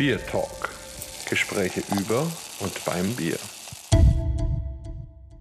Beer Talk. Gespräche über und beim Bier.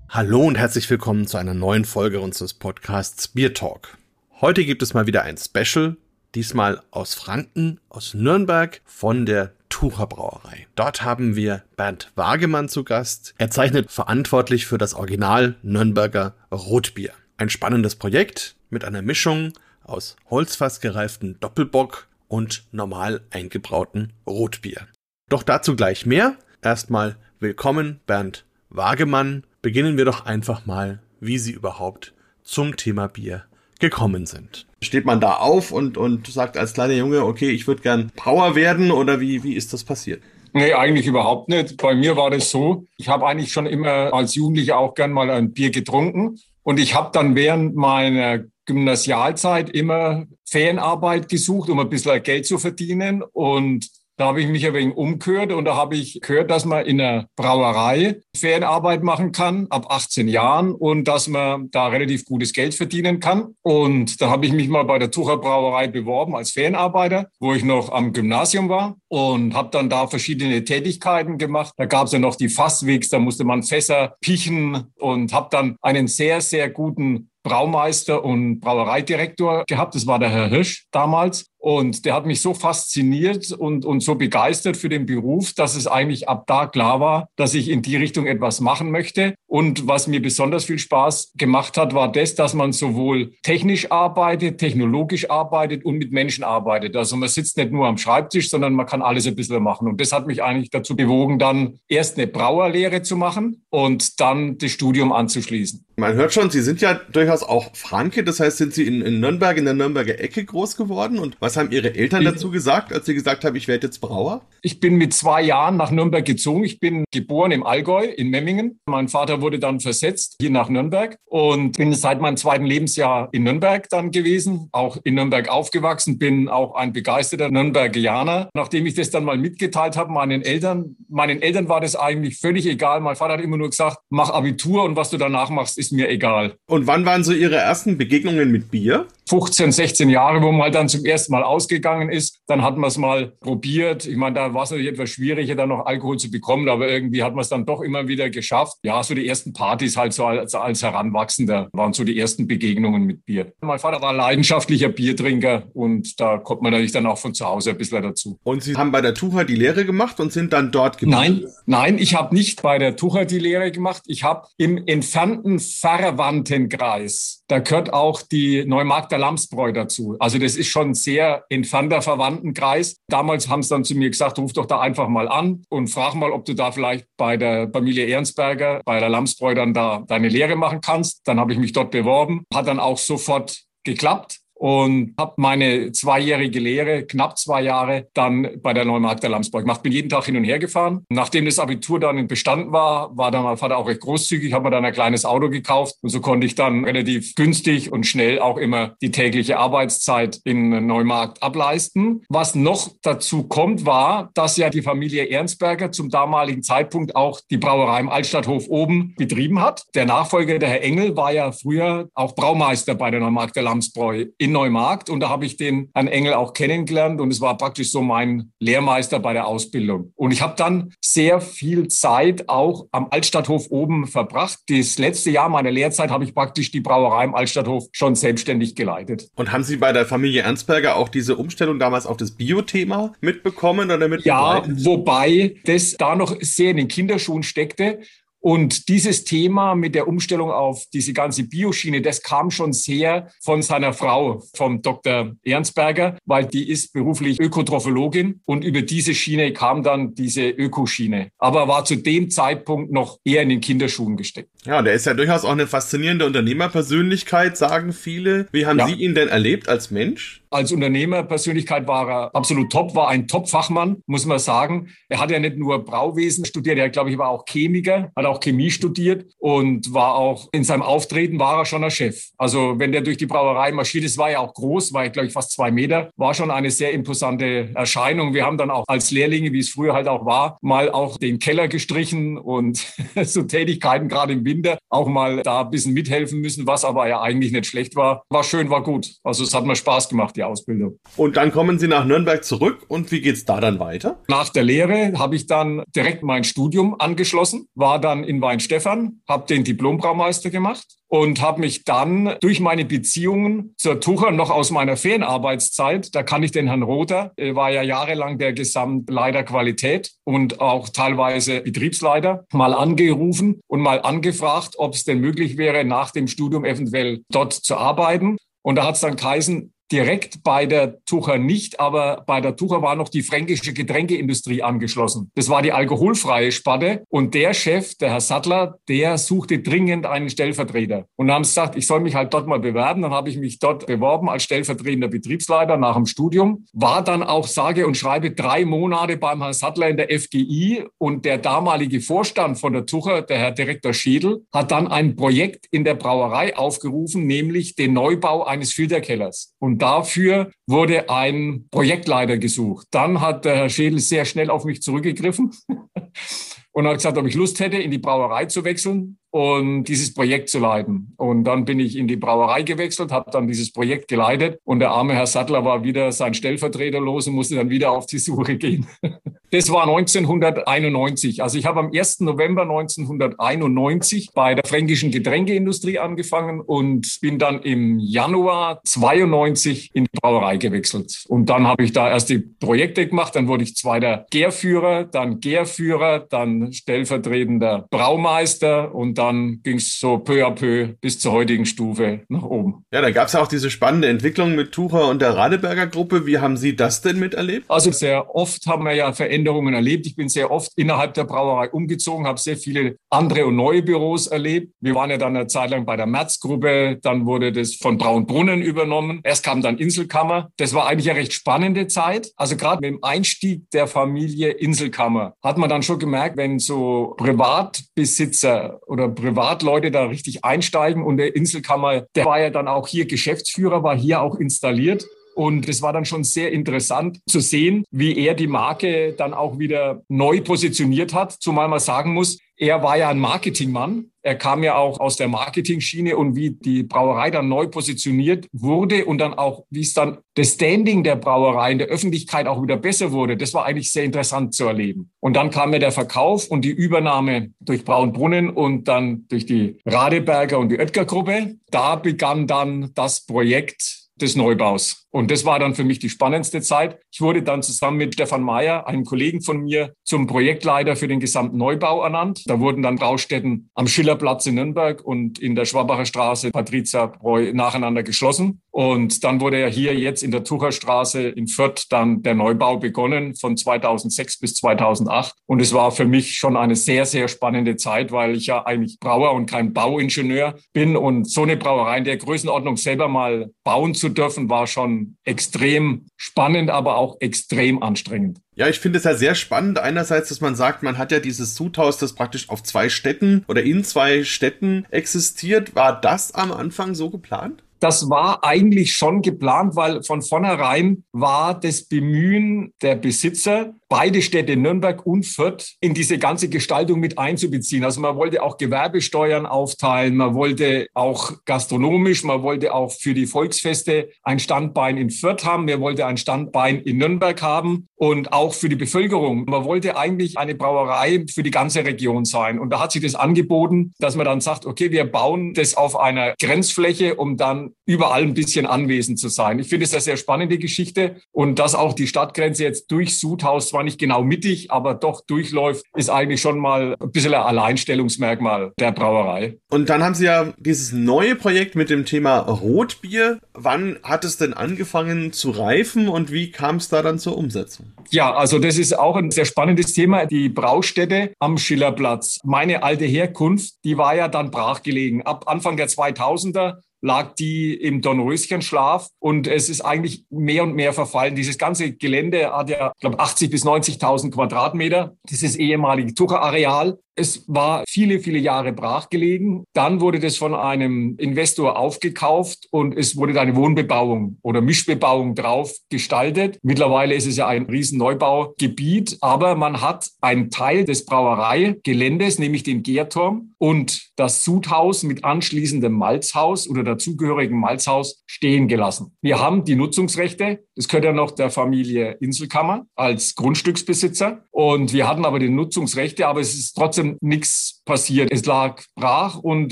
Hallo und herzlich willkommen zu einer neuen Folge unseres Podcasts Beer Talk. Heute gibt es mal wieder ein Special, diesmal aus Franken, aus Nürnberg von der Tucher Brauerei. Dort haben wir Bernd Wagemann zu Gast. Er zeichnet verantwortlich für das Original Nürnberger Rotbier. Ein spannendes Projekt mit einer Mischung aus Holzfass gereiften Doppelbock und normal eingebrauten Rotbier. Doch dazu gleich mehr. Erstmal willkommen, Bernd Wagemann. Beginnen wir doch einfach mal, wie Sie überhaupt zum Thema Bier gekommen sind. Steht man da auf und, und sagt als kleiner Junge, okay, ich würde gern Power werden oder wie, wie ist das passiert? Nee, eigentlich überhaupt nicht. Bei mir war das so, ich habe eigentlich schon immer als Jugendlicher auch gern mal ein Bier getrunken und ich habe dann während meiner Gymnasialzeit immer Fanarbeit gesucht, um ein bisschen Geld zu verdienen. Und da habe ich mich ein wenig umgehört und da habe ich gehört, dass man in der Brauerei Ferienarbeit machen kann ab 18 Jahren und dass man da relativ gutes Geld verdienen kann. Und da habe ich mich mal bei der Tucher Brauerei beworben als Ferienarbeiter, wo ich noch am Gymnasium war und habe dann da verschiedene Tätigkeiten gemacht. Da gab es ja noch die Fasswegs, da musste man Fässer pichen und habe dann einen sehr, sehr guten Braumeister und Brauereidirektor gehabt. Das war der Herr Hirsch damals. Und der hat mich so fasziniert und, und so begeistert für den Beruf, dass es eigentlich ab da klar war, dass ich in die Richtung etwas machen möchte. Und was mir besonders viel Spaß gemacht hat, war das, dass man sowohl technisch arbeitet, technologisch arbeitet und mit Menschen arbeitet. Also man sitzt nicht nur am Schreibtisch, sondern man kann alles ein bisschen machen. Und das hat mich eigentlich dazu bewogen, dann erst eine Brauerlehre zu machen und dann das Studium anzuschließen. Man hört schon, Sie sind ja durchaus auch Franke, das heißt, sind Sie in, in Nürnberg, in der Nürnberger Ecke groß geworden? Und was haben Ihre Eltern dazu gesagt, als Sie gesagt haben, ich werde jetzt Brauer? Ich bin mit zwei Jahren nach Nürnberg gezogen. Ich bin geboren im Allgäu, in Memmingen. Mein Vater wurde dann versetzt hier nach Nürnberg und bin seit meinem zweiten Lebensjahr in Nürnberg dann gewesen, auch in Nürnberg aufgewachsen, bin auch ein begeisterter Nürnbergianer. Nachdem ich das dann mal mitgeteilt habe, meinen Eltern, meinen Eltern war das eigentlich völlig egal. Mein Vater hat immer nur gesagt, mach Abitur und was du danach machst, ist ist mir egal. Und wann waren so Ihre ersten Begegnungen mit Bier? 15, 16 Jahre, wo man halt dann zum ersten Mal ausgegangen ist. Dann hat man es mal probiert. Ich meine, da war es natürlich etwas schwieriger, dann noch Alkohol zu bekommen, aber irgendwie hat man es dann doch immer wieder geschafft. Ja, so die ersten Partys halt so als, als Heranwachsender waren so die ersten Begegnungen mit Bier. Mein Vater war leidenschaftlicher Biertrinker und da kommt man natürlich dann auch von zu Hause ein bisschen dazu. Und Sie haben bei der Tucher die Lehre gemacht und sind dann dort geblieben? Nein, nein, ich habe nicht bei der Tucher die Lehre gemacht. Ich habe im entfernten Verwandtenkreis, da gehört auch die Neumarkter Lamsbräu dazu. Also das ist schon sehr entfernter Verwandtenkreis. Damals haben sie dann zu mir gesagt, ruf doch da einfach mal an und frag mal, ob du da vielleicht bei der Familie Ehrensberger, bei der Lamsbräu dann da deine Lehre machen kannst. Dann habe ich mich dort beworben, hat dann auch sofort geklappt und habe meine zweijährige Lehre, knapp zwei Jahre, dann bei der Neumarkter Lamsburg gemacht. Bin jeden Tag hin und her gefahren. Nachdem das Abitur dann in Bestand war, war dann mein Vater auch recht großzügig, habe mir dann ein kleines Auto gekauft und so konnte ich dann relativ günstig und schnell auch immer die tägliche Arbeitszeit in Neumarkt ableisten. Was noch dazu kommt, war, dass ja die Familie Ernstberger zum damaligen Zeitpunkt auch die Brauerei im Altstadthof oben betrieben hat. Der Nachfolger, der Herr Engel, war ja früher auch Braumeister bei der Neumarkter Lamsbräu in in Neumarkt und da habe ich den Herrn Engel auch kennengelernt und es war praktisch so mein Lehrmeister bei der Ausbildung. Und ich habe dann sehr viel Zeit auch am Altstadthof oben verbracht. Das letzte Jahr meiner Lehrzeit habe ich praktisch die Brauerei im Altstadthof schon selbstständig geleitet. Und haben Sie bei der Familie Ernstberger auch diese Umstellung damals auf das Bio-Thema mitbekommen oder mit? Ja, wobei das da noch sehr in den Kinderschuhen steckte. Und dieses Thema mit der Umstellung auf diese ganze Bioschiene, das kam schon sehr von seiner Frau, vom Dr. Ernstberger, weil die ist beruflich Ökotrophologin und über diese Schiene kam dann diese Ökoschiene. Aber war zu dem Zeitpunkt noch eher in den Kinderschuhen gesteckt. Ja, der ist ja durchaus auch eine faszinierende Unternehmerpersönlichkeit, sagen viele. Wie haben ja. Sie ihn denn erlebt als Mensch? Als Unternehmerpersönlichkeit war er absolut top, war ein Top-Fachmann, muss man sagen. Er hat ja nicht nur Brauwesen studiert, er, glaube ich, war auch Chemiker, hat auch Chemie studiert und war auch in seinem Auftreten war er schon ein Chef. Also wenn der durch die Brauerei marschiert ist, war er auch groß, war, glaube ich, fast zwei Meter, war schon eine sehr imposante Erscheinung. Wir haben dann auch als Lehrlinge, wie es früher halt auch war, mal auch den Keller gestrichen und so Tätigkeiten gerade im Winter auch mal da ein bisschen mithelfen müssen, was aber ja eigentlich nicht schlecht war. War schön, war gut. Also es hat mir Spaß gemacht, die Ausbildung. Und dann kommen Sie nach Nürnberg zurück und wie geht's da dann weiter? Nach der Lehre habe ich dann direkt mein Studium angeschlossen, war dann in Weinstefan, habe den Diplombraumeister gemacht und habe mich dann durch meine Beziehungen zur Tucher noch aus meiner Ferienarbeitszeit, da kann ich den Herrn Rother, er war ja jahrelang der Gesamtleiter Qualität und auch teilweise Betriebsleiter, mal angerufen und mal angefragt, ob es denn möglich wäre, nach dem Studium eventuell dort zu arbeiten. Und da hat es dann geheißen, direkt bei der Tucher nicht, aber bei der Tucher war noch die fränkische Getränkeindustrie angeschlossen. Das war die alkoholfreie Sparte und der Chef, der Herr Sattler, der suchte dringend einen Stellvertreter. Und haben gesagt, ich soll mich halt dort mal bewerben. Dann habe ich mich dort beworben als stellvertretender Betriebsleiter nach dem Studium, war dann auch sage und schreibe drei Monate beim Herrn Sattler in der FGI und der damalige Vorstand von der Tucher, der Herr Direktor Schädel, hat dann ein Projekt in der Brauerei aufgerufen, nämlich den Neubau eines Filterkellers. Und dafür wurde ein Projektleiter gesucht. Dann hat der Herr Schädel sehr schnell auf mich zurückgegriffen und hat gesagt, ob ich Lust hätte, in die Brauerei zu wechseln und dieses Projekt zu leiten. Und dann bin ich in die Brauerei gewechselt, habe dann dieses Projekt geleitet und der arme Herr Sattler war wieder sein Stellvertreter los und musste dann wieder auf die Suche gehen. Das war 1991. Also ich habe am 1. November 1991 bei der fränkischen Getränkeindustrie angefangen und bin dann im Januar 92 in die Brauerei gewechselt. Und dann habe ich da erst die Projekte gemacht, dann wurde ich zweiter Gärführer, dann Gärführer, dann stellvertretender Braumeister und dann ging es so peu à peu bis zur heutigen Stufe nach oben. Ja, da gab es ja auch diese spannende Entwicklung mit Tucher und der Radeberger Gruppe. Wie haben Sie das denn miterlebt? Also sehr oft haben wir ja Veränderungen erlebt. Ich bin sehr oft innerhalb der Brauerei umgezogen, habe sehr viele andere und neue Büros erlebt. Wir waren ja dann eine Zeit lang bei der Merz-Gruppe, dann wurde das von Braunbrunnen übernommen. Erst kam dann Inselkammer. Das war eigentlich eine recht spannende Zeit. Also gerade mit dem Einstieg der Familie Inselkammer hat man dann schon gemerkt, wenn so Privatbesitzer oder Privatleute da richtig einsteigen. Und der Inselkammer, der war ja dann auch hier Geschäftsführer, war hier auch installiert. Und es war dann schon sehr interessant zu sehen, wie er die Marke dann auch wieder neu positioniert hat. Zumal man sagen muss, er war ja ein Marketingmann. Er kam ja auch aus der Marketing-Schiene und wie die Brauerei dann neu positioniert wurde und dann auch, wie es dann das Standing der Brauerei in der Öffentlichkeit auch wieder besser wurde, das war eigentlich sehr interessant zu erleben. Und dann kam ja der Verkauf und die Übernahme durch Braunbrunnen und dann durch die Radeberger und die Oetker-Gruppe. Da begann dann das Projekt des Neubaus. Und das war dann für mich die spannendste Zeit. Ich wurde dann zusammen mit Stefan Mayer, einem Kollegen von mir, zum Projektleiter für den gesamten Neubau ernannt. Da wurden dann Baustätten am Schillerplatz in Nürnberg und in der Schwabacher Straße Patrizia Breu nacheinander geschlossen. Und dann wurde ja hier jetzt in der Tucherstraße in Fürth dann der Neubau begonnen von 2006 bis 2008. Und es war für mich schon eine sehr, sehr spannende Zeit, weil ich ja eigentlich Brauer und kein Bauingenieur bin. Und so eine Brauerei in der Größenordnung selber mal bauen zu dürfen, war schon extrem spannend, aber auch extrem anstrengend. Ja, ich finde es ja sehr spannend. Einerseits, dass man sagt, man hat ja dieses Sudhaus, das praktisch auf zwei Städten oder in zwei Städten existiert. War das am Anfang so geplant? Das war eigentlich schon geplant, weil von vornherein war das Bemühen der Besitzer, beide Städte Nürnberg und Fürth in diese ganze Gestaltung mit einzubeziehen. Also man wollte auch Gewerbesteuern aufteilen, man wollte auch gastronomisch, man wollte auch für die Volksfeste ein Standbein in Fürth haben, man wollte ein Standbein in Nürnberg haben und auch für die Bevölkerung. Man wollte eigentlich eine Brauerei für die ganze Region sein. Und da hat sich das angeboten, dass man dann sagt, okay, wir bauen das auf einer Grenzfläche, um dann überall ein bisschen anwesend zu sein. Ich finde es eine sehr spannende Geschichte und dass auch die Stadtgrenze jetzt durch Sudhaus zwar nicht genau mittig, aber doch durchläuft, ist eigentlich schon mal ein bisschen ein Alleinstellungsmerkmal der Brauerei. Und dann haben Sie ja dieses neue Projekt mit dem Thema Rotbier. Wann hat es denn angefangen zu reifen und wie kam es da dann zur Umsetzung? Ja, also das ist auch ein sehr spannendes Thema. Die Braustätte am Schillerplatz. Meine alte Herkunft, die war ja dann brachgelegen. Ab Anfang der 2000er lag die im Dornröschenschlaf und es ist eigentlich mehr und mehr verfallen. Dieses ganze Gelände hat ja, ich glaube, 80 bis 90.000 Quadratmeter. Das ist ehemalige Tucherareal. Es war viele, viele Jahre brachgelegen. Dann wurde das von einem Investor aufgekauft und es wurde da eine Wohnbebauung oder Mischbebauung drauf gestaltet. Mittlerweile ist es ja ein Riesenneubaugebiet, aber man hat einen Teil des Brauereigeländes, nämlich den Gärturm und das Sudhaus mit anschließendem Malzhaus oder dazugehörigen Malzhaus stehen gelassen. Wir haben die Nutzungsrechte. Das gehört ja noch der Familie Inselkammer als Grundstücksbesitzer. Und wir hatten aber die Nutzungsrechte, aber es ist trotzdem nichts passiert. Es lag brach und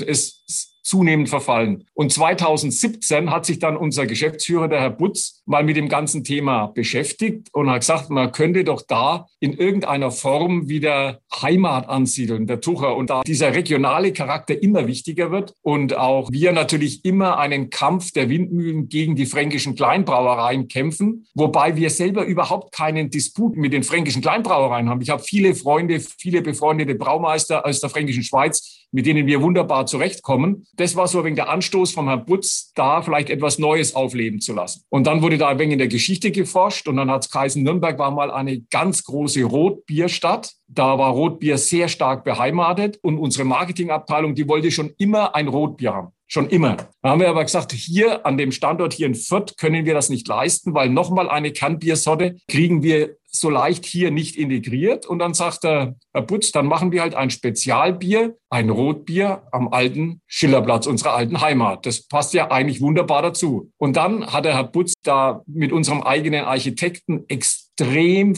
es zunehmend verfallen. Und 2017 hat sich dann unser Geschäftsführer, der Herr Butz, mal mit dem ganzen Thema beschäftigt und hat gesagt, man könnte doch da in irgendeiner Form wieder Heimat ansiedeln, der Tucher. Und da dieser regionale Charakter immer wichtiger wird und auch wir natürlich immer einen Kampf der Windmühlen gegen die fränkischen Kleinbrauereien kämpfen, wobei wir selber überhaupt keinen Disput mit den fränkischen Kleinbrauereien haben. Ich habe viele Freunde, viele befreundete Braumeister aus der fränkischen Schweiz, mit denen wir wunderbar zurechtkommen. Das war so wegen der Anstoß vom Herrn Butz, da vielleicht etwas Neues aufleben zu lassen. Und dann wurde da ein wenig in der Geschichte geforscht und dann hat es geheißen, Nürnberg war mal eine ganz große Rotbierstadt. Da war Rotbier sehr stark beheimatet und unsere Marketingabteilung, die wollte schon immer ein Rotbier haben. Schon immer. Da haben wir aber gesagt, hier an dem Standort hier in Fürth können wir das nicht leisten, weil nochmal eine Kernbiersorte kriegen wir so leicht hier nicht integriert. Und dann sagt der Herr Butz, dann machen wir halt ein Spezialbier, ein Rotbier am alten Schillerplatz, unserer alten Heimat. Das passt ja eigentlich wunderbar dazu. Und dann hat der Herr Butz da mit unserem eigenen Architekten extrem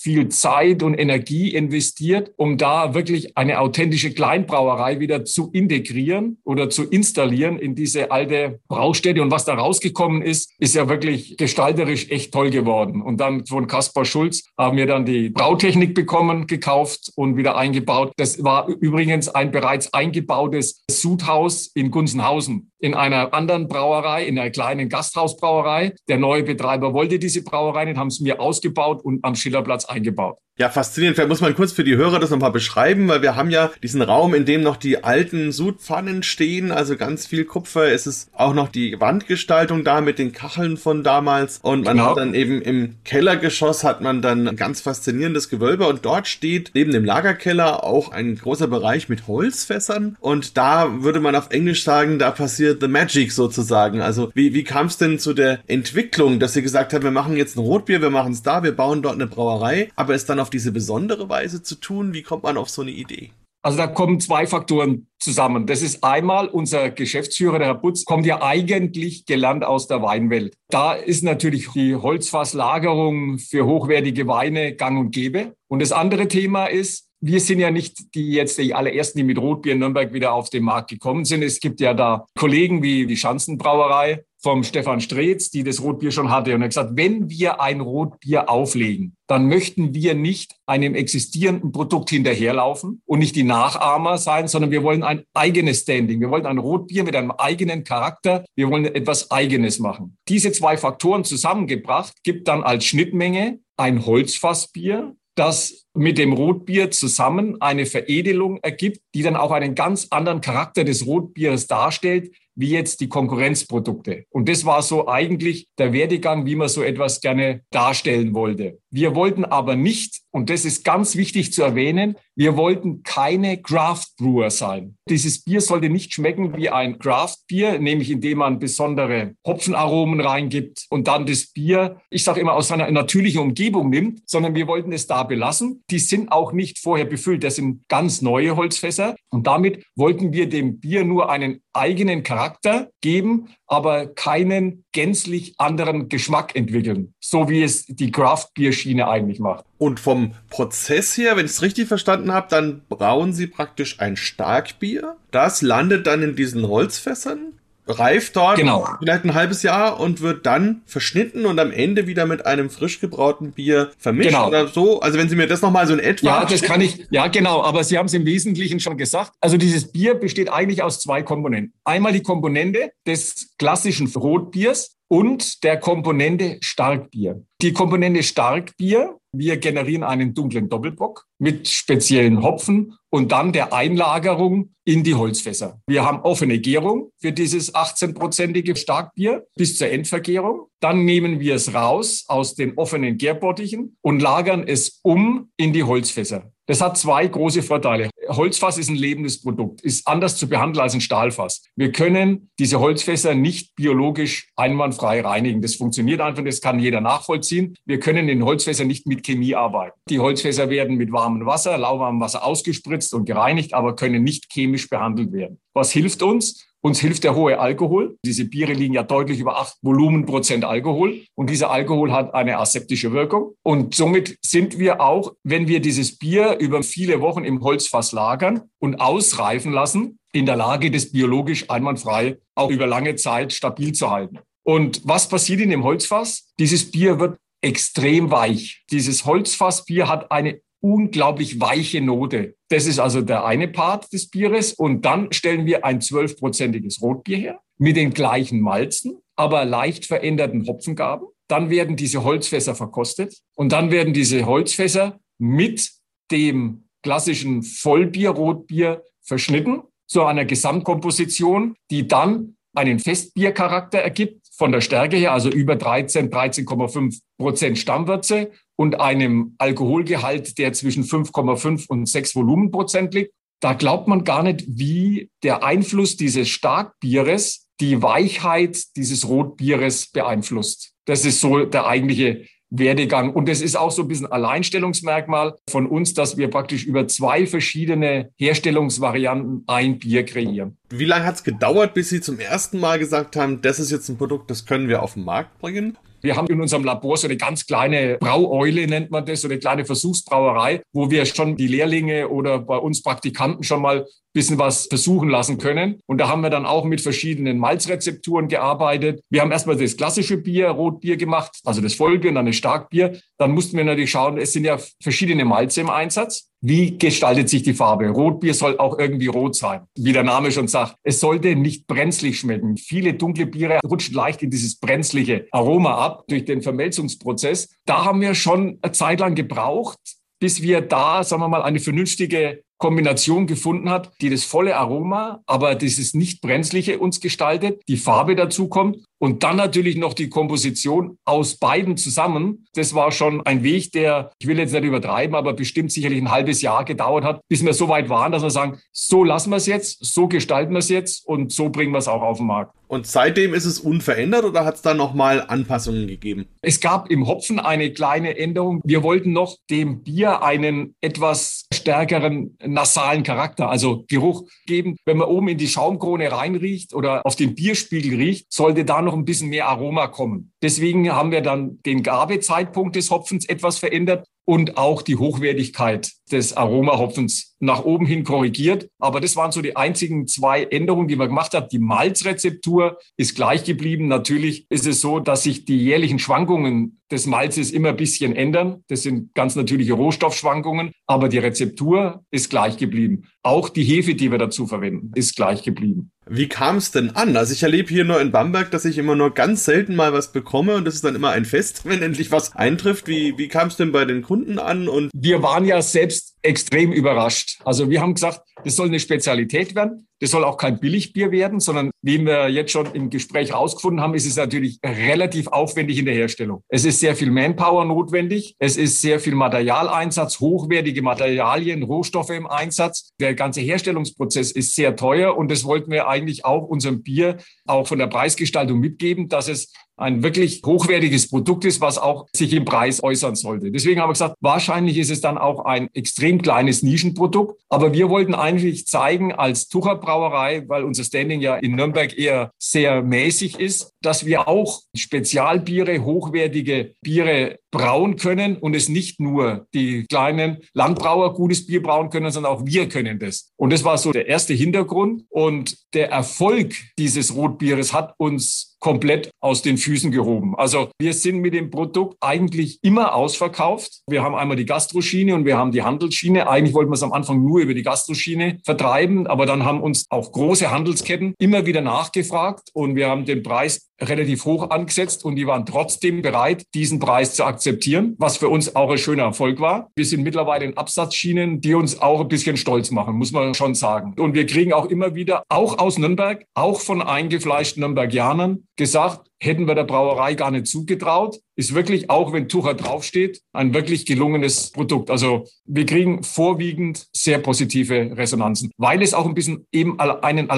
viel Zeit und Energie investiert, um da wirklich eine authentische Kleinbrauerei wieder zu integrieren oder zu installieren in diese alte Braustätte. Und was da rausgekommen ist, ist ja wirklich gestalterisch echt toll geworden. Und dann von Kaspar Schulz haben wir dann die Brautechnik bekommen, gekauft und wieder eingebaut. Das war übrigens ein bereits eingebautes Sudhaus in Gunzenhausen in einer anderen Brauerei, in einer kleinen Gasthausbrauerei. Der neue Betreiber wollte diese Brauerei nicht, haben es mir ausgebaut und am Schillerplatz eingebaut. Ja, faszinierend. Vielleicht muss man kurz für die Hörer das nochmal beschreiben, weil wir haben ja diesen Raum, in dem noch die alten Sudpfannen stehen, also ganz viel Kupfer. Es ist auch noch die Wandgestaltung da mit den Kacheln von damals. Und man genau. hat dann eben im Kellergeschoss hat man dann ein ganz faszinierendes Gewölbe und dort steht neben dem Lagerkeller auch ein großer Bereich mit Holzfässern. Und da würde man auf Englisch sagen, da passiert the magic sozusagen. Also wie, wie kam es denn zu der Entwicklung, dass sie gesagt haben, wir machen jetzt ein Rotbier, wir machen es da, wir bauen dort eine Brauerei, aber es dann auf diese besondere Weise zu tun? Wie kommt man auf so eine Idee? Also da kommen zwei Faktoren zusammen. Das ist einmal unser Geschäftsführer, der Herr Butz, kommt ja eigentlich gelernt aus der Weinwelt. Da ist natürlich die Holzfasslagerung für hochwertige Weine gang und gäbe. Und das andere Thema ist, wir sind ja nicht die jetzt die allerersten, die mit Rotbier in Nürnberg wieder auf den Markt gekommen sind. Es gibt ja da Kollegen wie die Schanzenbrauerei vom Stefan Streetz, die das Rotbier schon hatte. Und er hat gesagt, wenn wir ein Rotbier auflegen, dann möchten wir nicht einem existierenden Produkt hinterherlaufen und nicht die Nachahmer sein, sondern wir wollen ein eigenes Standing. Wir wollen ein Rotbier mit einem eigenen Charakter. Wir wollen etwas Eigenes machen. Diese zwei Faktoren zusammengebracht gibt dann als Schnittmenge ein Holzfassbier, das mit dem Rotbier zusammen eine Veredelung ergibt, die dann auch einen ganz anderen Charakter des Rotbieres darstellt, wie jetzt die Konkurrenzprodukte. Und das war so eigentlich der Werdegang, wie man so etwas gerne darstellen wollte. Wir wollten aber nicht, und das ist ganz wichtig zu erwähnen, wir wollten keine Craft Brewer sein. Dieses Bier sollte nicht schmecken wie ein Craft Bier, nämlich indem man besondere Hopfenaromen reingibt und dann das Bier, ich sage immer, aus seiner natürlichen Umgebung nimmt, sondern wir wollten es da belassen. Die sind auch nicht vorher befüllt, das sind ganz neue Holzfässer. Und damit wollten wir dem Bier nur einen eigenen Charakter geben, aber keinen gänzlich anderen Geschmack entwickeln, so wie es die Craft-Bier-Schiene eigentlich macht. Und vom Prozess her, wenn ich es richtig verstanden habe, dann brauen Sie praktisch ein Starkbier. Das landet dann in diesen Holzfässern reift dort genau. vielleicht ein halbes Jahr und wird dann verschnitten und am Ende wieder mit einem frisch gebrauten Bier vermischt genau. oder so. Also wenn Sie mir das nochmal so in etwa. Ja, das kann ich, ja genau, aber Sie haben es im Wesentlichen schon gesagt. Also dieses Bier besteht eigentlich aus zwei Komponenten. Einmal die Komponente des klassischen Rotbiers und der Komponente Starkbier. Die Komponente Starkbier, wir generieren einen dunklen Doppelbock mit speziellen Hopfen und dann der Einlagerung in die Holzfässer. Wir haben offene Gärung für dieses 18-prozentige Starkbier bis zur Endvergärung. Dann nehmen wir es raus aus den offenen Gärbottichen und lagern es um in die Holzfässer. Das hat zwei große Vorteile. Holzfass ist ein lebendes Produkt, ist anders zu behandeln als ein Stahlfass. Wir können diese Holzfässer nicht biologisch einwandfrei reinigen. Das funktioniert einfach, das kann jeder nachvollziehen. Wir können in Holzfässern nicht mit Chemie arbeiten. Die Holzfässer werden mit warmem Wasser, lauwarmem Wasser ausgespritzt und gereinigt, aber können nicht chemisch behandelt werden. Was hilft uns? Uns hilft der hohe Alkohol. Diese Biere liegen ja deutlich über acht Volumenprozent Alkohol. Und dieser Alkohol hat eine aseptische Wirkung. Und somit sind wir auch, wenn wir dieses Bier über viele Wochen im Holzfass lagern und ausreifen lassen, in der Lage, das biologisch einwandfrei auch über lange Zeit stabil zu halten. Und was passiert in dem Holzfass? Dieses Bier wird extrem weich. Dieses Holzfassbier hat eine unglaublich weiche Note. Das ist also der eine Part des Bieres. Und dann stellen wir ein zwölfprozentiges Rotbier her mit den gleichen Malzen, aber leicht veränderten Hopfengaben. Dann werden diese Holzfässer verkostet und dann werden diese Holzfässer mit dem klassischen Vollbier, Rotbier verschnitten zu einer Gesamtkomposition, die dann einen Festbiercharakter ergibt von der Stärke her, also über 13, 13,5 Prozent Stammwürze und einem Alkoholgehalt, der zwischen 5,5 und 6 Volumenprozent liegt. Da glaubt man gar nicht, wie der Einfluss dieses Starkbieres die Weichheit dieses Rotbieres beeinflusst. Das ist so der eigentliche Werdegang. Und es ist auch so ein bisschen Alleinstellungsmerkmal von uns, dass wir praktisch über zwei verschiedene Herstellungsvarianten ein Bier kreieren. Wie lange hat es gedauert, bis Sie zum ersten Mal gesagt haben, das ist jetzt ein Produkt, das können wir auf den Markt bringen? Wir haben in unserem Labor so eine ganz kleine Braueule, nennt man das, so eine kleine Versuchsbrauerei, wo wir schon die Lehrlinge oder bei uns Praktikanten schon mal bisschen was versuchen lassen können. Und da haben wir dann auch mit verschiedenen Malzrezepturen gearbeitet. Wir haben erstmal das klassische Bier, Rotbier gemacht, also das Vollbier und dann das Starkbier. Dann mussten wir natürlich schauen, es sind ja verschiedene Malze im Einsatz. Wie gestaltet sich die Farbe? Rotbier soll auch irgendwie rot sein, wie der Name schon sagt. Es sollte nicht brenzlig schmecken. Viele dunkle Biere rutschen leicht in dieses brenzliche Aroma ab durch den Vermelzungsprozess. Da haben wir schon eine Zeit lang gebraucht, bis wir da, sagen wir mal, eine vernünftige Kombination gefunden hat, die das volle Aroma, aber dieses nicht brenzliche uns gestaltet, die Farbe dazu kommt und dann natürlich noch die Komposition aus beiden zusammen. Das war schon ein Weg, der, ich will jetzt nicht übertreiben, aber bestimmt sicherlich ein halbes Jahr gedauert hat, bis wir so weit waren, dass wir sagen, so lassen wir es jetzt, so gestalten wir es jetzt und so bringen wir es auch auf den Markt. Und seitdem ist es unverändert oder hat es da nochmal Anpassungen gegeben? Es gab im Hopfen eine kleine Änderung. Wir wollten noch dem Bier einen etwas stärkeren nasalen Charakter, also Geruch geben. Wenn man oben in die Schaumkrone reinriecht oder auf den Bierspiegel riecht, sollte da noch ein bisschen mehr Aroma kommen. Deswegen haben wir dann den Gabezeitpunkt des Hopfens etwas verändert und auch die Hochwertigkeit des Aromahopfens nach oben hin korrigiert. Aber das waren so die einzigen zwei Änderungen, die wir gemacht haben. Die Malzrezeptur ist gleich geblieben. Natürlich ist es so, dass sich die jährlichen Schwankungen des Malzes immer ein bisschen ändern. Das sind ganz natürliche Rohstoffschwankungen, aber die Rezeptur ist gleich geblieben. Auch die Hefe, die wir dazu verwenden, ist gleich geblieben. Wie kam es denn an? Also ich erlebe hier nur in Bamberg, dass ich immer nur ganz selten mal was bekomme und das ist dann immer ein Fest, wenn endlich was eintrifft. Wie, wie kam es denn bei den Kunden an? Und wir waren ja selbst extrem überrascht. Also wir haben gesagt, das soll eine Spezialität werden. Das soll auch kein Billigbier werden, sondern wie wir jetzt schon im Gespräch herausgefunden haben, ist es natürlich relativ aufwendig in der Herstellung. Es ist sehr viel Manpower notwendig. Es ist sehr viel Materialeinsatz, hochwertige Materialien, Rohstoffe im Einsatz. Der ganze Herstellungsprozess ist sehr teuer und das wollten wir eigentlich auch unserem Bier auch von der Preisgestaltung mitgeben, dass es ein wirklich hochwertiges Produkt ist, was auch sich im Preis äußern sollte. Deswegen haben wir gesagt, wahrscheinlich ist es dann auch ein extrem kleines Nischenprodukt. Aber wir wollten eigentlich zeigen als Tucher Brauerei, weil unser Standing ja in Nürnberg eher sehr mäßig ist, dass wir auch Spezialbiere, hochwertige Biere brauen können und es nicht nur die kleinen Landbrauer gutes Bier brauen können, sondern auch wir können das. Und das war so der erste Hintergrund. Und der Erfolg dieses Rotbieres hat uns komplett aus den Füßen gehoben. Also wir sind mit dem Produkt eigentlich immer ausverkauft. Wir haben einmal die Gastroschiene und wir haben die Handelsschiene. Eigentlich wollten wir es am Anfang nur über die Gastroschiene vertreiben, aber dann haben uns auch große Handelsketten immer wieder nachgefragt und wir haben den Preis relativ hoch angesetzt und die waren trotzdem bereit, diesen Preis zu akzeptieren, was für uns auch ein schöner Erfolg war. Wir sind mittlerweile in Absatzschienen, die uns auch ein bisschen stolz machen, muss man schon sagen. Und wir kriegen auch immer wieder, auch aus Nürnberg, auch von eingefleischten Nürnbergianern, gesagt, hätten wir der Brauerei gar nicht zugetraut. Ist wirklich, auch wenn Tucher draufsteht, ein wirklich gelungenes Produkt. Also wir kriegen vorwiegend sehr positive Resonanzen, weil es auch ein bisschen eben einen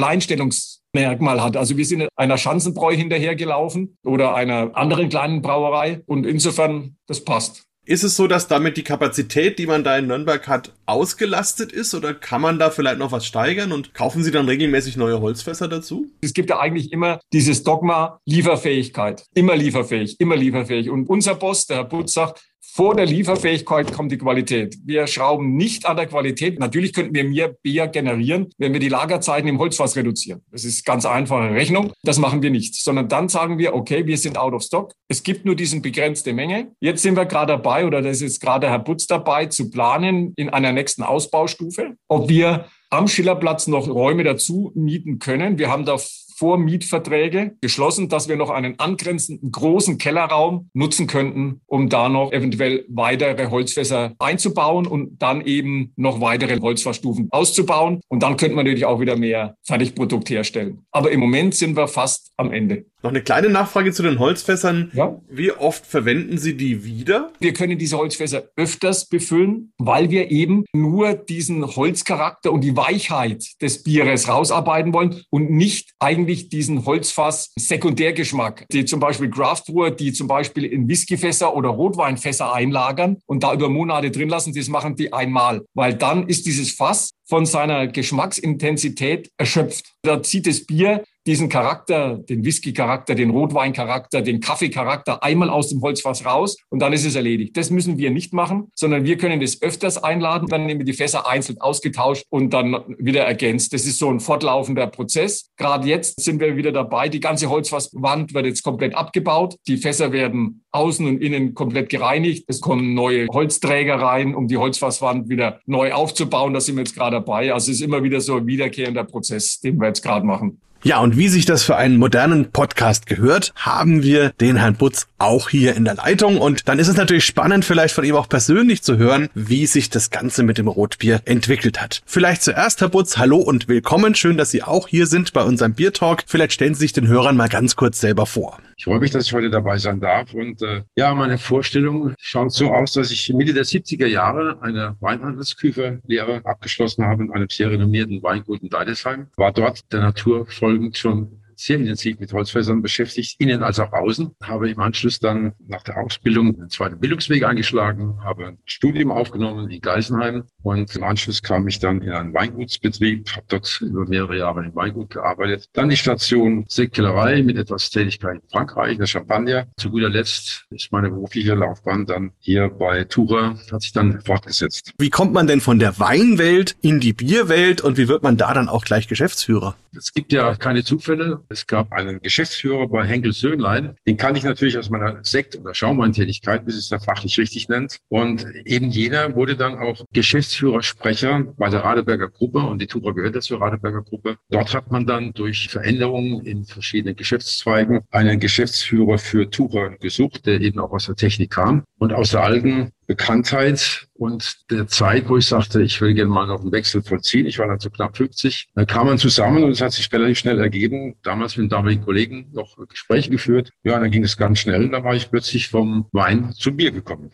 Alleinstellungsmerkmal hat. Also wir sind einer Schanzenbräu hinterhergelaufen oder einer anderen kleinen Brauerei und insofern, das passt. Ist es so, dass damit die Kapazität, die man da in Nürnberg hat, ausgelastet ist oder kann man da vielleicht noch was steigern und kaufen Sie dann regelmäßig neue Holzfässer dazu? Es gibt ja eigentlich immer dieses Dogma Lieferfähigkeit. Immer lieferfähig, immer lieferfähig. Und unser Boss, der Herr Putz, sagt, vor der Lieferfähigkeit kommt die Qualität. Wir schrauben nicht an der Qualität. Natürlich könnten wir mehr Bier generieren, wenn wir die Lagerzeiten im Holzfass reduzieren. Das ist ganz einfache Rechnung. Das machen wir nicht, sondern dann sagen wir, okay, wir sind out of stock. Es gibt nur diesen begrenzte Menge. Jetzt sind wir gerade dabei, oder das ist gerade Herr Butz dabei, zu planen in einer nächsten Ausbaustufe, ob wir am Schillerplatz noch Räume dazu mieten können. Wir haben da Vormietverträge geschlossen, dass wir noch einen angrenzenden großen Kellerraum nutzen könnten, um da noch eventuell weitere Holzfässer einzubauen und dann eben noch weitere Holzfassstufen auszubauen. Und dann könnte man natürlich auch wieder mehr Fertigprodukt herstellen. Aber im Moment sind wir fast am Ende. Noch eine kleine Nachfrage zu den Holzfässern. Ja. Wie oft verwenden Sie die wieder? Wir können diese Holzfässer öfters befüllen, weil wir eben nur diesen Holzcharakter und die Weichheit des Bieres rausarbeiten wollen und nicht eigentlich diesen Holzfass Sekundärgeschmack. Die zum Beispiel Craftbrewer, die zum Beispiel in Whiskyfässer oder Rotweinfässer einlagern und da über Monate drin lassen, das machen die einmal, weil dann ist dieses Fass von seiner Geschmacksintensität erschöpft. Da zieht das Bier diesen Charakter, den Whisky-Charakter, den Rotwein-Charakter, den Kaffee-Charakter einmal aus dem Holzfass raus und dann ist es erledigt. Das müssen wir nicht machen, sondern wir können das öfters einladen, dann nehmen wir die Fässer einzeln ausgetauscht und dann wieder ergänzt. Das ist so ein fortlaufender Prozess. Gerade jetzt sind wir wieder dabei. Die ganze Holzfasswand wird jetzt komplett abgebaut. Die Fässer werden außen und innen komplett gereinigt. Es kommen neue Holzträger rein, um die Holzfasswand wieder neu aufzubauen. Da sind wir jetzt gerade dabei. Also es ist immer wieder so ein wiederkehrender Prozess, den wir jetzt gerade machen. Ja, und wie sich das für einen modernen Podcast gehört, haben wir den Herrn Butz auch hier in der Leitung. Und dann ist es natürlich spannend, vielleicht von ihm auch persönlich zu hören, wie sich das Ganze mit dem Rotbier entwickelt hat. Vielleicht zuerst, Herr Butz, hallo und willkommen. Schön, dass Sie auch hier sind bei unserem Biertalk. Vielleicht stellen Sie sich den Hörern mal ganz kurz selber vor. Ich freue mich, dass ich heute dabei sein darf. Und äh, ja, meine Vorstellung schaut so aus, dass ich Mitte der 70er Jahre eine Weinhandelsküfe-Lehre abgeschlossen habe in einem sehr renommierten Weingut in Deidesheim. War dort der Natur folgend schon sehr intensiv mit Holzfässern beschäftigt, innen als auch außen. Habe im Anschluss dann nach der Ausbildung einen zweiten Bildungsweg eingeschlagen, habe ein Studium aufgenommen in Geisenheim und im Anschluss kam ich dann in einen Weingutsbetrieb, habe dort über mehrere Jahre im Weingut gearbeitet. Dann die Station Sektkellerei mit etwas Tätigkeit in Frankreich, der Champagner. Zu guter Letzt ist meine berufliche Laufbahn dann hier bei Tura, hat sich dann fortgesetzt. Wie kommt man denn von der Weinwelt in die Bierwelt und wie wird man da dann auch gleich Geschäftsführer? Es gibt ja keine Zufälle. Es gab einen Geschäftsführer bei Henkel Söhnlein. Den kann ich natürlich aus meiner Sekt- oder Schaumweintätigkeit, wie es da fachlich richtig nennt. Und eben jener wurde dann auch Geschäftsführersprecher bei der Radeberger Gruppe und die Tura gehört ja zur Radeberger Gruppe. Dort hat man dann durch Veränderungen in verschiedenen Geschäftszweigen einen Geschäftsführer für Tura gesucht, der eben auch aus der Technik kam. Und aus der alten Bekanntheit und der Zeit, wo ich sagte, ich will gerne mal noch einen Wechsel vollziehen. Ich war dann so knapp 50. Dann kam man zusammen und es hat sich relativ schnell ergeben. Damals mit damaligen Kollegen noch Gespräche geführt. Ja, dann ging es ganz schnell. Dann war ich plötzlich vom Wein zum Bier gekommen.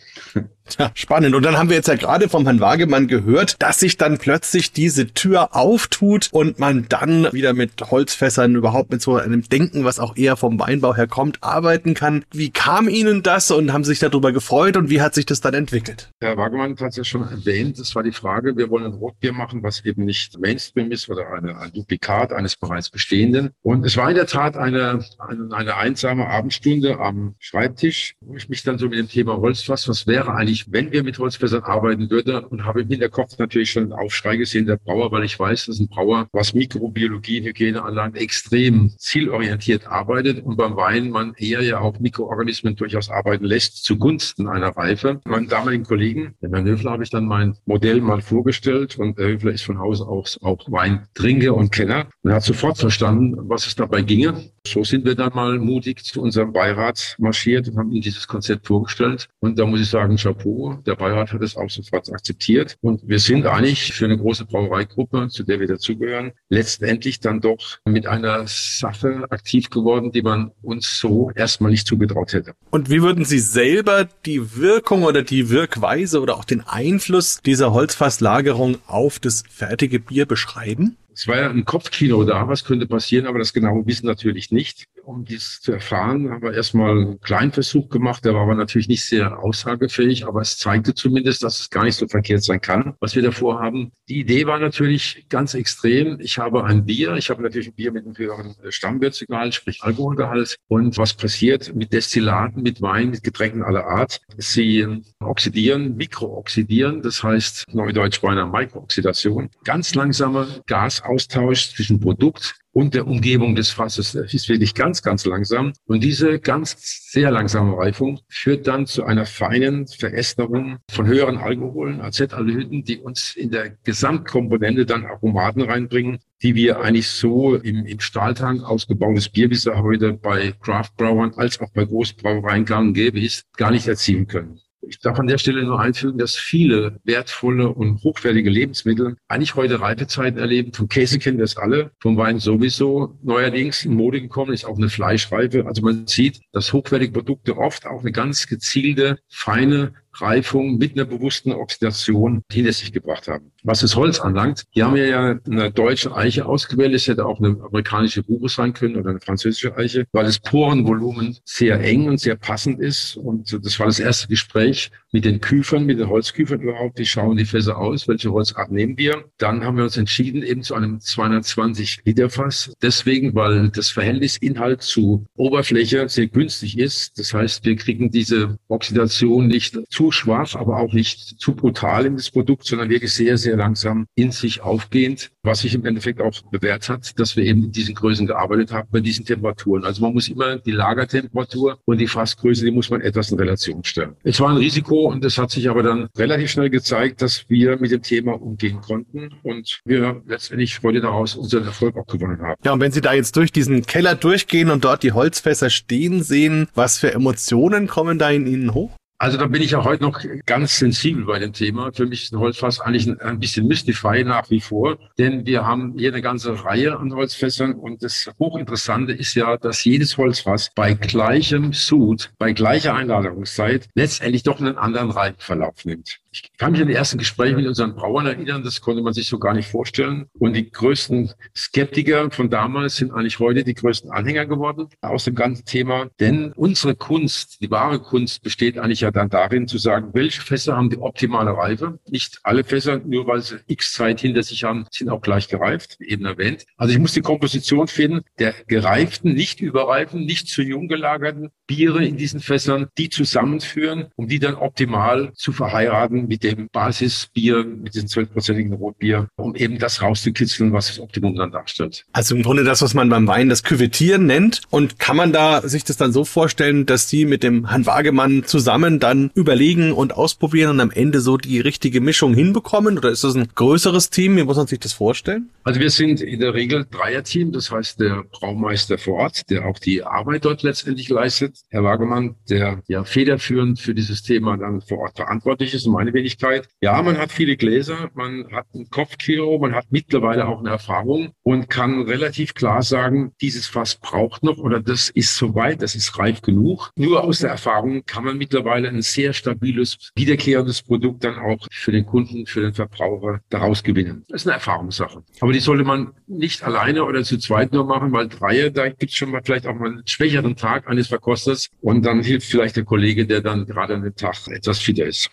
Ja, spannend. Und dann haben wir jetzt ja gerade vom Herrn Wagemann gehört, dass sich dann plötzlich diese Tür auftut und man dann wieder mit Holzfässern überhaupt mit so einem Denken, was auch eher vom Weinbau her kommt, arbeiten kann. Wie kam Ihnen das und haben sich darüber gefreut und wie hat sich das dann entwickelt? Herr Wagemann hat es ja schon erwähnt, das war die Frage, wir wollen ein Rotbier machen, was eben nicht Mainstream ist oder eine, ein Duplikat eines bereits bestehenden. Und es war in der Tat eine, eine, eine einsame Abendstunde am Schreibtisch, wo ich mich dann so mit dem Thema Holzfass, was wäre eigentlich, wenn wir mit Holzfässern arbeiten würden und habe im Hinterkopf natürlich schon einen Aufschrei gesehen der Brauer, weil ich weiß, dass ein Brauer, was Mikrobiologie, Hygiene anlangt, extrem zielorientiert arbeitet und beim Wein man eher ja auch Mikroorganismen durchaus arbeiten lässt zugunsten einer Reife. Meinen damaligen Kollegen, dem Herrn Höfler, habe ich dann mein Modell mal vorgestellt und Herr Höfler ist von Hause aus auch Weintrinker und Kenner und er hat sofort verstanden, was es dabei ginge. so sind wir dann mal mutig zu unserem Beirat marschiert und haben ihnen dieses Konzept vorgestellt. Und da muss ich sagen, Chapeau, der Beirat hat es auch sofort akzeptiert. Und wir sind eigentlich für eine große Brauereigruppe, zu der wir dazugehören, letztendlich dann doch mit einer Sache aktiv geworden, die man uns so erstmal nicht zugetraut hätte. Und wie würden Sie selber die Wirkung oder die Wirkweise oder auch den Einfluss dieser Holzfasslagerung auf das fertige Bier beschreiben? Es war ja ein Kopfkino da, was könnte passieren, aber das genaue Wissen natürlich nicht. Um dies zu erfahren, haben wir erstmal einen kleinen Versuch gemacht. Der war aber natürlich nicht sehr aussagefähig, aber es zeigte zumindest, dass es gar nicht so verkehrt sein kann, was wir davor haben. Die Idee war natürlich ganz extrem. Ich habe ein Bier, ich habe natürlich ein Bier mit einem höheren Stammwertsignal, sprich Alkoholgehalt. Und was passiert mit Destillaten, mit Wein, mit Getränken aller Art? Sie oxidieren, mikrooxidieren, das heißt neudeutsch bei einer Mikrooxidation. Ganz langsame Gas Austausch zwischen Produkt und der Umgebung des Fasses ist wirklich ganz, ganz langsam. Und diese ganz sehr langsame Reifung führt dann zu einer feinen Verästerung von höheren Alkoholen, Acetaldehyden, die uns in der Gesamtkomponente dann Aromaten reinbringen, die wir eigentlich so im, im Stahltank ausgebautes Bier, wie es heute bei Craftbrauern als auch bei Großbrauereien gang gäbe ist, gar nicht erzielen können. Ich darf an der Stelle nur einfügen, dass viele wertvolle und hochwertige Lebensmittel eigentlich heute Reifezeiten erleben. Vom Käse kennen wir es alle, vom Wein sowieso. Neuerdings in Mode gekommen ist auch eine Fleischreife. Also man sieht, dass hochwertige Produkte oft auch eine ganz gezielte, feine Reifung mit einer bewussten Oxidation hinter sich gebracht haben. Was das Holz anlangt, hier haben wir ja eine deutsche Eiche ausgewählt. Es hätte auch eine amerikanische Buche sein können oder eine französische Eiche, weil das Porenvolumen sehr eng und sehr passend ist. Und das war das erste Gespräch mit den Küfern, mit den Holzküfern überhaupt. Wie schauen die Fässer aus? Welche Holzart nehmen wir? Dann haben wir uns entschieden eben zu einem 220 Liter Fass. Deswegen, weil das Verhältnis Inhalt zu Oberfläche sehr günstig ist. Das heißt, wir kriegen diese Oxidation nicht zu schwach, aber auch nicht zu brutal in das Produkt, sondern wirklich sehr, sehr langsam in sich aufgehend, was sich im Endeffekt auch bewährt hat, dass wir eben in diesen Größen gearbeitet haben, bei diesen Temperaturen. Also man muss immer die Lagertemperatur und die Fassgröße, die muss man etwas in Relation stellen. Es war ein Risiko und es hat sich aber dann relativ schnell gezeigt, dass wir mit dem Thema umgehen konnten und wir letztendlich heute daraus unseren Erfolg auch gewonnen haben. Ja, und wenn Sie da jetzt durch diesen Keller durchgehen und dort die Holzfässer stehen sehen, was für Emotionen kommen da in Ihnen hoch? Also da bin ich ja heute noch ganz sensibel bei dem Thema. Für mich ist ein Holzfass eigentlich ein, ein bisschen mystify nach wie vor, denn wir haben hier eine ganze Reihe an Holzfässern und das Hochinteressante ist ja, dass jedes Holzfass bei gleichem Sud, bei gleicher Einladungszeit letztendlich doch einen anderen Reifenverlauf nimmt. Ich kann mich an die ersten Gespräche mit unseren Brauern erinnern, das konnte man sich so gar nicht vorstellen. Und die größten Skeptiker von damals sind eigentlich heute die größten Anhänger geworden aus dem ganzen Thema. Denn unsere Kunst, die wahre Kunst besteht eigentlich ja dann darin zu sagen, welche Fässer haben die optimale Reife. Nicht alle Fässer, nur weil sie x Zeit hinter sich haben, sind auch gleich gereift, wie eben erwähnt. Also ich muss die Komposition finden der gereiften, nicht überreifen, nicht zu jung gelagerten Biere in diesen Fässern, die zusammenführen, um die dann optimal zu verheiraten mit dem Basisbier, mit diesem zwölfprozentigen Rotbier, um eben das rauszukitzeln, was das Optimum dann darstellt. Also im Grunde das, was man beim Wein das Küvettieren nennt. Und kann man da sich das dann so vorstellen, dass Sie mit dem Herrn Wagemann zusammen dann überlegen und ausprobieren und am Ende so die richtige Mischung hinbekommen? Oder ist das ein größeres Team? Wie muss man sich das vorstellen? Also wir sind in der Regel Dreierteam. Das heißt, der Braumeister vor Ort, der auch die Arbeit dort letztendlich leistet. Herr Wagemann, der ja federführend für dieses Thema dann vor Ort verantwortlich ist und meine Wenigkeit. Ja, man hat viele Gläser, man hat ein Kopfkilo, man hat mittlerweile auch eine Erfahrung und kann relativ klar sagen, dieses Fass braucht noch oder das ist soweit, das ist reif genug. Nur aus der Erfahrung kann man mittlerweile ein sehr stabiles, wiederkehrendes Produkt dann auch für den Kunden, für den Verbraucher daraus gewinnen. Das ist eine Erfahrungssache. Aber die sollte man nicht alleine oder zu zweit nur machen, weil Dreier, da gibt es schon mal vielleicht auch mal einen schwächeren Tag eines Verkosters und dann hilft vielleicht der Kollege, der dann gerade an dem Tag etwas fitter ist.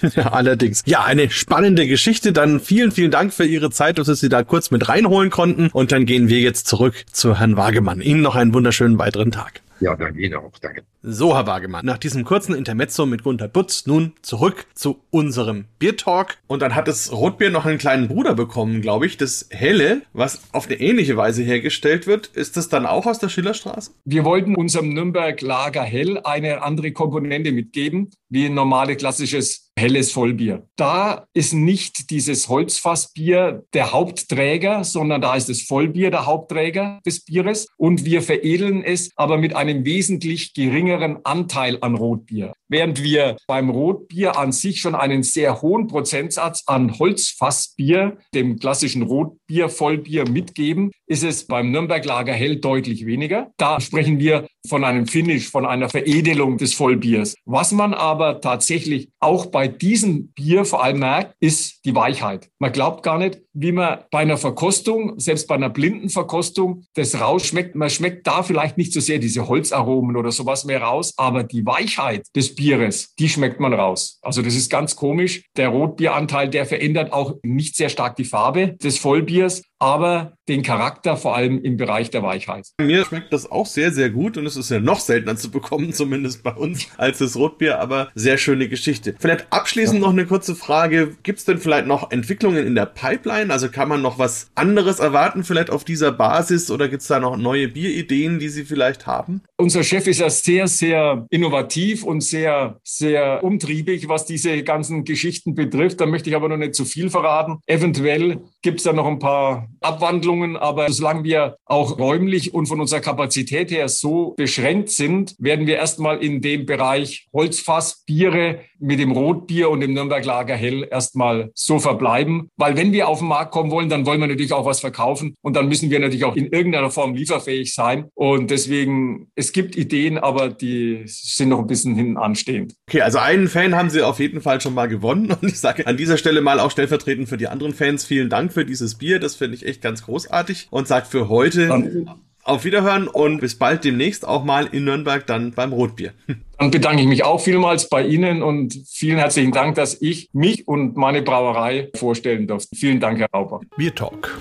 Allerdings. Ja, eine spannende Geschichte. Dann vielen, vielen Dank für Ihre Zeit, dass Sie da kurz mit reinholen konnten. Und dann gehen wir jetzt zurück zu Herrn Wagemann. Ihnen noch einen wunderschönen weiteren Tag. Ja, danke Ihnen auch. Danke. So, Herr Wagemann, nach diesem kurzen Intermezzo mit Gunther Butz nun zurück zu unserem Biertalk. Und dann hat das Rotbier noch einen kleinen Bruder bekommen, glaube ich, das Helle, was auf eine ähnliche Weise hergestellt wird. Ist das dann auch aus der Schillerstraße? Wir wollten unserem Nürnberg Lager Hell eine andere Komponente mitgeben, wie ein normales klassisches helles Vollbier. Da ist nicht dieses Holzfassbier der Hauptträger, sondern da ist das Vollbier der Hauptträger des Bieres und wir veredeln es aber mit einem wesentlich geringeren Anteil an Rotbier. Während wir beim Rotbier an sich schon einen sehr hohen Prozentsatz an Holzfassbier, dem klassischen Rotbier, Vollbier mitgeben, ist es beim Nürnberg Lager Hell deutlich weniger. Da sprechen wir von einem Finish, von einer Veredelung des Vollbiers. Was man aber tatsächlich auch bei diesem Bier vor allem merkt, ist die Weichheit. Man glaubt gar nicht, wie man bei einer Verkostung, selbst bei einer blinden Verkostung, das rausschmeckt. Man schmeckt da vielleicht nicht so sehr diese Holzaromen oder sowas mehr raus, aber die Weichheit des Bieres, die schmeckt man raus. Also das ist ganz komisch. Der Rotbieranteil, der verändert auch nicht sehr stark die Farbe des Vollbiers, years aber den Charakter vor allem im Bereich der Weichheit. Mir schmeckt das auch sehr, sehr gut und es ist ja noch seltener zu bekommen, zumindest bei uns, als das Rotbier, aber sehr schöne Geschichte. Vielleicht abschließend ja. noch eine kurze Frage. Gibt es denn vielleicht noch Entwicklungen in der Pipeline? Also kann man noch was anderes erwarten, vielleicht auf dieser Basis oder gibt es da noch neue Bierideen, die Sie vielleicht haben? Unser Chef ist ja sehr, sehr innovativ und sehr, sehr umtriebig, was diese ganzen Geschichten betrifft. Da möchte ich aber noch nicht zu viel verraten. Eventuell gibt es da noch ein paar Abwandlungen, aber solange wir auch räumlich und von unserer Kapazität her so beschränkt sind, werden wir erstmal in dem Bereich Holzfass, Biere mit dem Rotbier und dem Nürnberg Lager Hell erstmal so verbleiben. Weil wenn wir auf den Markt kommen wollen, dann wollen wir natürlich auch was verkaufen und dann müssen wir natürlich auch in irgendeiner Form lieferfähig sein. Und deswegen, es gibt Ideen, aber die sind noch ein bisschen hinten anstehend. Okay, also einen Fan haben Sie auf jeden Fall schon mal gewonnen und ich sage an dieser Stelle mal auch stellvertretend für die anderen Fans vielen Dank für dieses Bier. Das finde ich echt ganz großartig und sagt für heute dann, auf Wiederhören und bis bald demnächst auch mal in Nürnberg dann beim Rotbier. Dann bedanke ich mich auch vielmals bei Ihnen und vielen herzlichen Dank, dass ich mich und meine Brauerei vorstellen durfte. Vielen Dank, Herr Rauber. Bier Talk,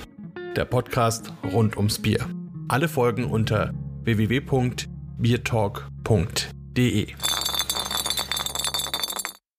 der Podcast rund ums Bier. Alle Folgen unter www.biertalk.de.